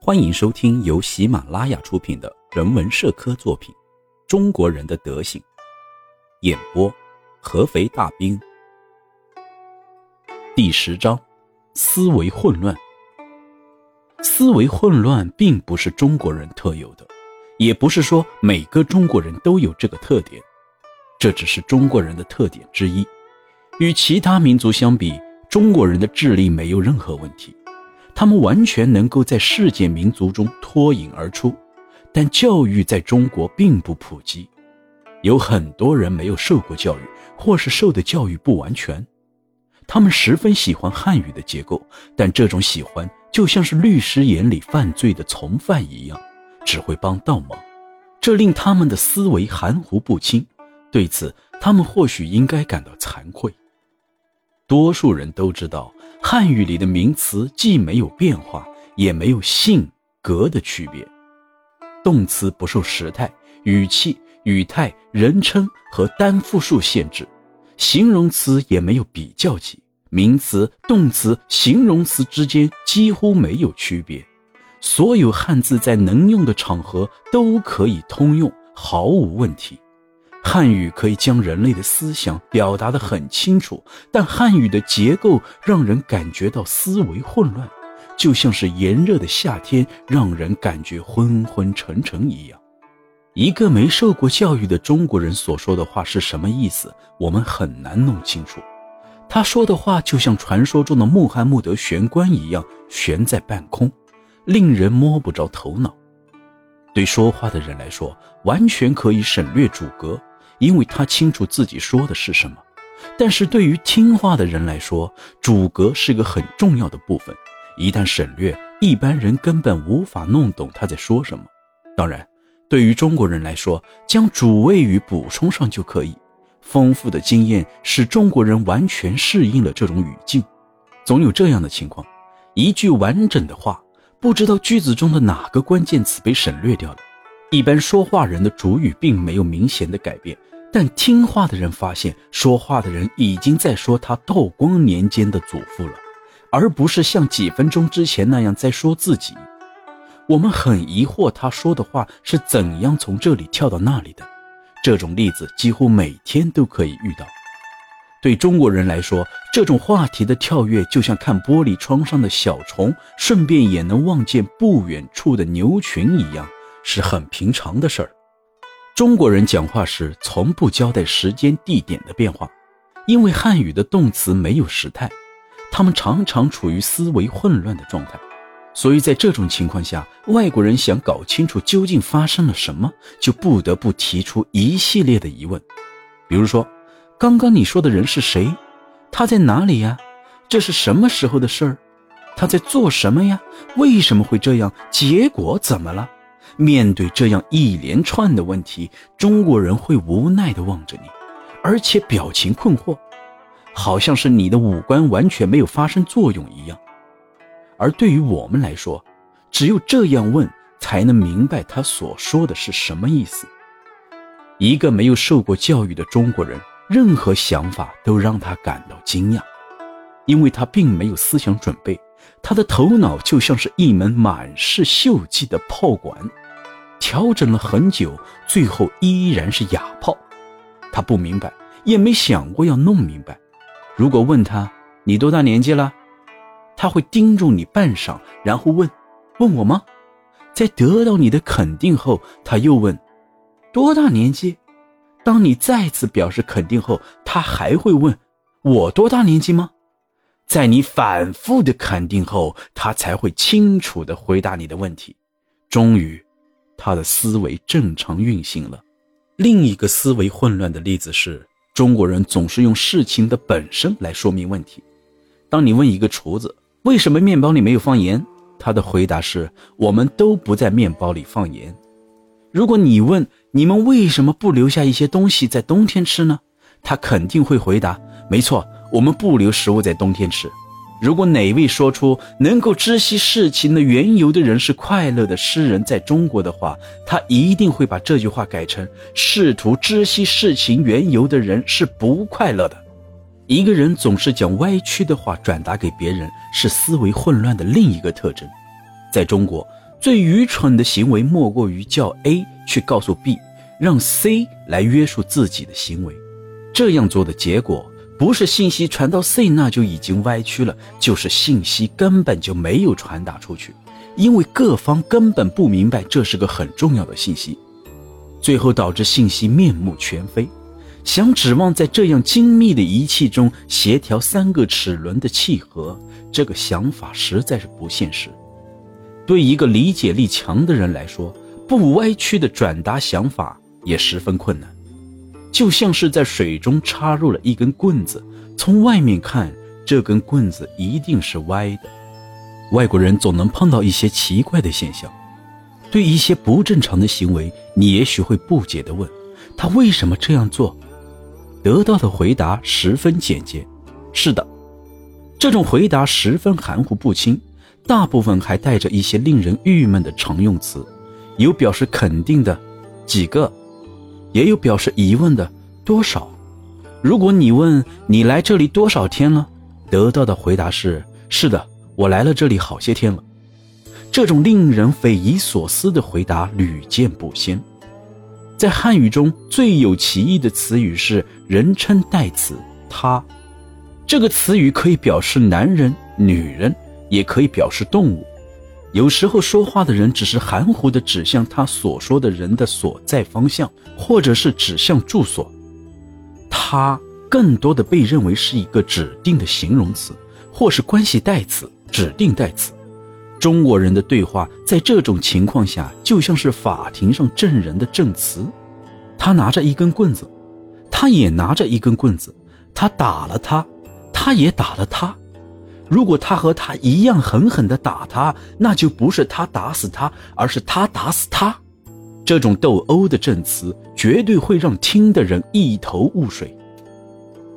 欢迎收听由喜马拉雅出品的人文社科作品《中国人的德行》，演播：合肥大兵。第十章：思维混乱。思维混乱并不是中国人特有的，也不是说每个中国人都有这个特点，这只是中国人的特点之一。与其他民族相比，中国人的智力没有任何问题。他们完全能够在世界民族中脱颖而出，但教育在中国并不普及，有很多人没有受过教育，或是受的教育不完全。他们十分喜欢汉语的结构，但这种喜欢就像是律师眼里犯罪的从犯一样，只会帮倒忙，这令他们的思维含糊不清。对此，他们或许应该感到惭愧。多数人都知道。汉语里的名词既没有变化，也没有性格的区别，动词不受时态、语气、语态、人称和单复数限制，形容词也没有比较级，名词、动词、形容词之间几乎没有区别，所有汉字在能用的场合都可以通用，毫无问题。汉语可以将人类的思想表达得很清楚，但汉语的结构让人感觉到思维混乱，就像是炎热的夏天让人感觉昏昏沉沉一样。一个没受过教育的中国人所说的话是什么意思，我们很难弄清楚。他说的话就像传说中的穆罕默德玄关一样悬在半空，令人摸不着头脑。对说话的人来说，完全可以省略主格。因为他清楚自己说的是什么，但是对于听话的人来说，主格是个很重要的部分。一旦省略，一般人根本无法弄懂他在说什么。当然，对于中国人来说，将主谓语补充上就可以。丰富的经验使中国人完全适应了这种语境。总有这样的情况：一句完整的话，不知道句子中的哪个关键词被省略掉了。一般说话人的主语并没有明显的改变。但听话的人发现，说话的人已经在说他道光年间的祖父了，而不是像几分钟之前那样在说自己。我们很疑惑他说的话是怎样从这里跳到那里的。这种例子几乎每天都可以遇到。对中国人来说，这种话题的跳跃就像看玻璃窗上的小虫，顺便也能望见不远处的牛群一样，是很平常的事儿。中国人讲话时从不交代时间、地点的变化，因为汉语的动词没有时态，他们常常处于思维混乱的状态。所以在这种情况下，外国人想搞清楚究竟发生了什么，就不得不提出一系列的疑问，比如说：刚刚你说的人是谁？他在哪里呀？这是什么时候的事儿？他在做什么呀？为什么会这样？结果怎么了？面对这样一连串的问题，中国人会无奈地望着你，而且表情困惑，好像是你的五官完全没有发生作用一样。而对于我们来说，只有这样问，才能明白他所说的是什么意思。一个没有受过教育的中国人，任何想法都让他感到惊讶，因为他并没有思想准备，他的头脑就像是一门满是锈迹的炮管。调整了很久，最后依然是哑炮。他不明白，也没想过要弄明白。如果问他你多大年纪了，他会盯住你半晌，然后问：“问我吗？”在得到你的肯定后，他又问：“多大年纪？”当你再次表示肯定后，他还会问：“我多大年纪吗？”在你反复的肯定后，他才会清楚地回答你的问题。终于。他的思维正常运行了。另一个思维混乱的例子是，中国人总是用事情的本身来说明问题。当你问一个厨子为什么面包里没有放盐，他的回答是：我们都不在面包里放盐。如果你问你们为什么不留下一些东西在冬天吃呢？他肯定会回答：没错，我们不留食物在冬天吃。如果哪位说出能够知悉事情的缘由的人是快乐的诗人，在中国的话，他一定会把这句话改成：试图知悉事情缘由的人是不快乐的。一个人总是将歪曲的话转达给别人，是思维混乱的另一个特征。在中国，最愚蠢的行为莫过于叫 A 去告诉 B，让 C 来约束自己的行为。这样做的结果，不是信息传到 C 那就已经歪曲了，就是信息根本就没有传达出去，因为各方根本不明白这是个很重要的信息，最后导致信息面目全非。想指望在这样精密的仪器中协调三个齿轮的契合，这个想法实在是不现实。对一个理解力强的人来说，不歪曲的转达想法也十分困难。就像是在水中插入了一根棍子，从外面看，这根棍子一定是歪的。外国人总能碰到一些奇怪的现象，对一些不正常的行为，你也许会不解地问：他为什么这样做？得到的回答十分简洁，是的，这种回答十分含糊不清，大部分还带着一些令人郁闷的常用词，有表示肯定的“几个”，也有表示疑问的“多少”。如果你问你来这里多少天了，得到的回答是“是的，我来了这里好些天了”。这种令人匪夷所思的回答屡见不鲜。在汉语中最有歧义的词语是人称代词“他”，这个词语可以表示男人、女人，也可以表示动物。有时候说话的人只是含糊地指向他所说的人的所在方向，或者是指向住所。他更多的被认为是一个指定的形容词，或是关系代词、指定代词。中国人的对话在这种情况下就像是法庭上证人的证词。他拿着一根棍子，他也拿着一根棍子，他打了他，他也打了他。如果他和他一样狠狠地打他，那就不是他打死他，而是他打死他。这种斗殴的证词绝对会让听的人一头雾水。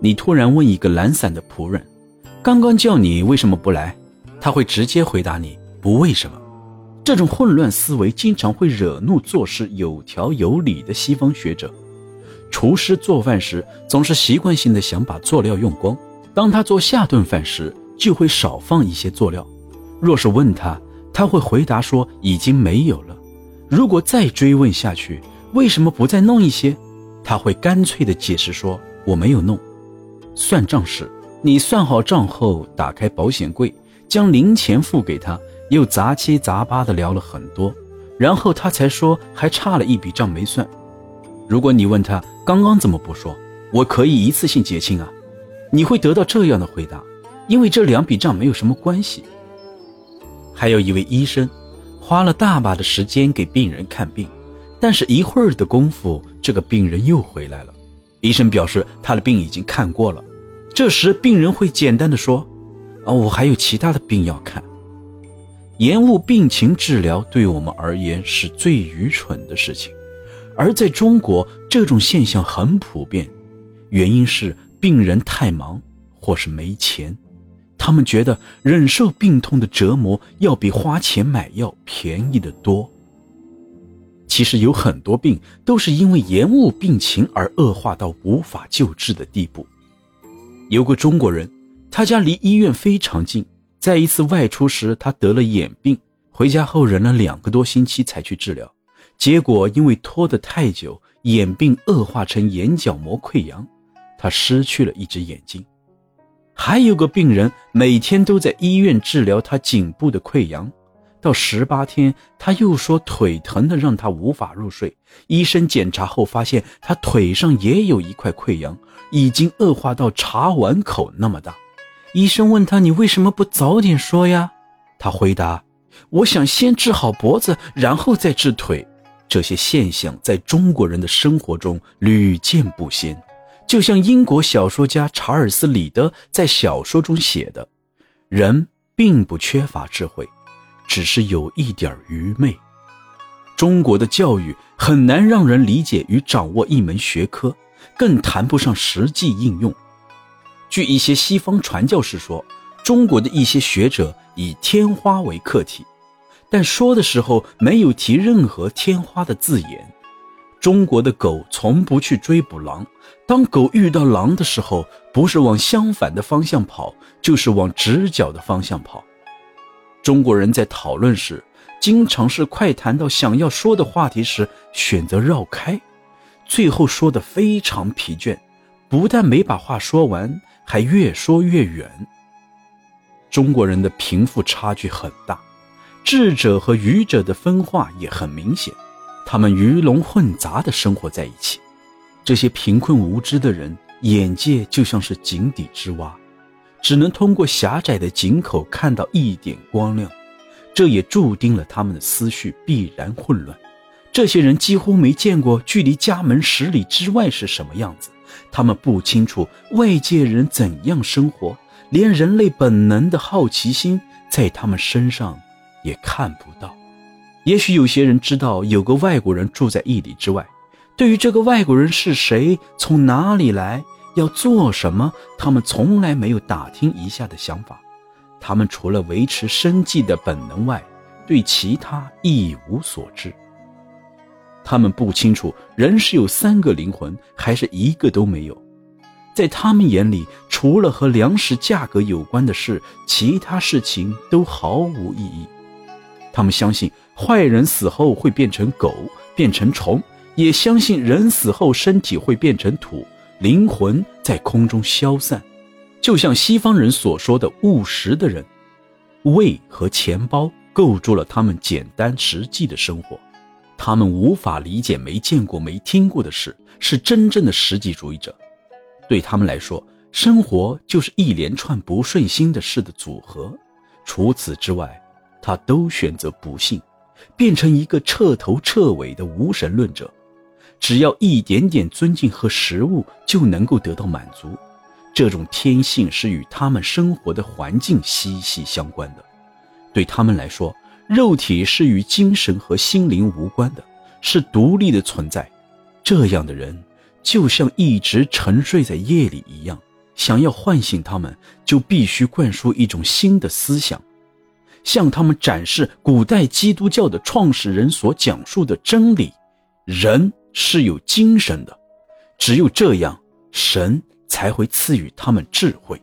你突然问一个懒散的仆人：“刚刚叫你为什么不来？”他会直接回答你。不为什么，这种混乱思维经常会惹怒做事有条有理的西方学者。厨师做饭时总是习惯性的想把佐料用光，当他做下顿饭时就会少放一些佐料。若是问他，他会回答说已经没有了。如果再追问下去，为什么不再弄一些？他会干脆的解释说我没有弄。算账时，你算好账后，打开保险柜，将零钱付给他。又杂七杂八的聊了很多，然后他才说还差了一笔账没算。如果你问他刚刚怎么不说，我可以一次性结清啊，你会得到这样的回答：因为这两笔账没有什么关系。还有一位医生，花了大把的时间给病人看病，但是一会儿的功夫，这个病人又回来了。医生表示他的病已经看过了，这时病人会简单的说：“啊，我还有其他的病要看。”延误病情治疗对我们而言是最愚蠢的事情，而在中国，这种现象很普遍，原因是病人太忙或是没钱，他们觉得忍受病痛的折磨要比花钱买药便宜得多。其实有很多病都是因为延误病情而恶化到无法救治的地步。有个中国人，他家离医院非常近。在一次外出时，他得了眼病，回家后忍了两个多星期才去治疗，结果因为拖得太久，眼病恶化成眼角膜溃疡，他失去了一只眼睛。还有个病人每天都在医院治疗他颈部的溃疡，到十八天，他又说腿疼的让他无法入睡。医生检查后发现他腿上也有一块溃疡，已经恶化到茶碗口那么大。医生问他：“你为什么不早点说呀？”他回答：“我想先治好脖子，然后再治腿。”这些现象在中国人的生活中屡见不鲜。就像英国小说家查尔斯·里德在小说中写的：“人并不缺乏智慧，只是有一点愚昧。”中国的教育很难让人理解与掌握一门学科，更谈不上实际应用。据一些西方传教士说，中国的一些学者以天花为课题，但说的时候没有提任何天花的字眼。中国的狗从不去追捕狼，当狗遇到狼的时候，不是往相反的方向跑，就是往直角的方向跑。中国人在讨论时，经常是快谈到想要说的话题时选择绕开，最后说的非常疲倦，不但没把话说完，还越说越远。中国人的贫富差距很大，智者和愚者的分化也很明显，他们鱼龙混杂的生活在一起。这些贫困无知的人，眼界就像是井底之蛙，只能通过狭窄的井口看到一点光亮，这也注定了他们的思绪必然混乱。这些人几乎没见过距离家门十里之外是什么样子，他们不清楚外界人怎样生活。连人类本能的好奇心在他们身上也看不到。也许有些人知道有个外国人住在一里之外，对于这个外国人是谁、从哪里来、要做什么，他们从来没有打听一下的想法。他们除了维持生计的本能外，对其他一无所知。他们不清楚人是有三个灵魂，还是一个都没有。在他们眼里，除了和粮食价格有关的事，其他事情都毫无意义。他们相信坏人死后会变成狗，变成虫，也相信人死后身体会变成土，灵魂在空中消散。就像西方人所说的务实的人，胃和钱包构筑了他们简单实际的生活。他们无法理解没见过、没听过的事，是真正的实际主义者。对他们来说，生活就是一连串不顺心的事的组合。除此之外，他都选择不信，变成一个彻头彻尾的无神论者。只要一点点尊敬和食物就能够得到满足，这种天性是与他们生活的环境息息相关的。对他们来说，肉体是与精神和心灵无关的，是独立的存在。这样的人。就像一直沉睡在夜里一样，想要唤醒他们，就必须灌输一种新的思想，向他们展示古代基督教的创始人所讲述的真理：人是有精神的，只有这样，神才会赐予他们智慧。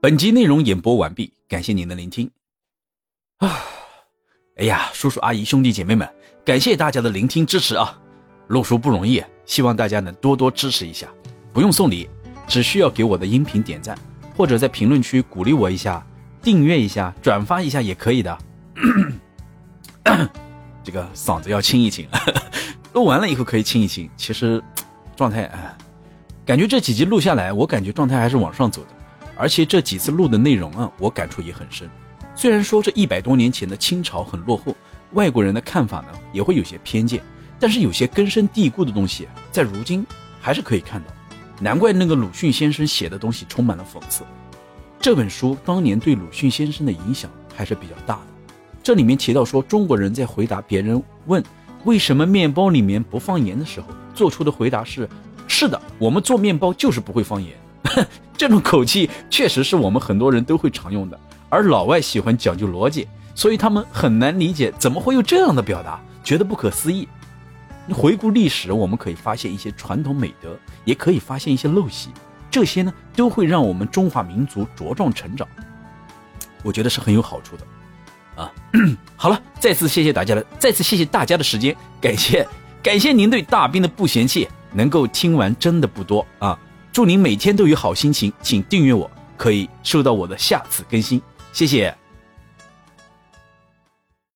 本集内容演播完毕，感谢您的聆听。啊，哎呀，叔叔阿姨兄弟姐妹们，感谢大家的聆听支持啊！录书不容易，希望大家能多多支持一下。不用送礼，只需要给我的音频点赞，或者在评论区鼓励我一下，订阅一下，转发一下也可以的。这个嗓子要清一清，录完了以后可以清一清。其实状态，感觉这几集录下来，我感觉状态还是往上走的。而且这几次录的内容啊，我感触也很深。虽然说这一百多年前的清朝很落后，外国人的看法呢也会有些偏见。但是有些根深蒂固的东西，在如今还是可以看到，难怪那个鲁迅先生写的东西充满了讽刺。这本书当年对鲁迅先生的影响还是比较大的。这里面提到说，中国人在回答别人问为什么面包里面不放盐的时候，做出的回答是：是的，我们做面包就是不会放盐。这种口气确实是我们很多人都会常用的，而老外喜欢讲究逻辑，所以他们很难理解怎么会有这样的表达，觉得不可思议。回顾历史，我们可以发现一些传统美德，也可以发现一些陋习，这些呢都会让我们中华民族茁壮成长。我觉得是很有好处的，啊，好了，再次谢谢大家的，再次谢谢大家的时间，感谢感谢您对大兵的不嫌弃，能够听完真的不多啊！祝您每天都有好心情，请订阅我，可以收到我的下次更新，谢谢。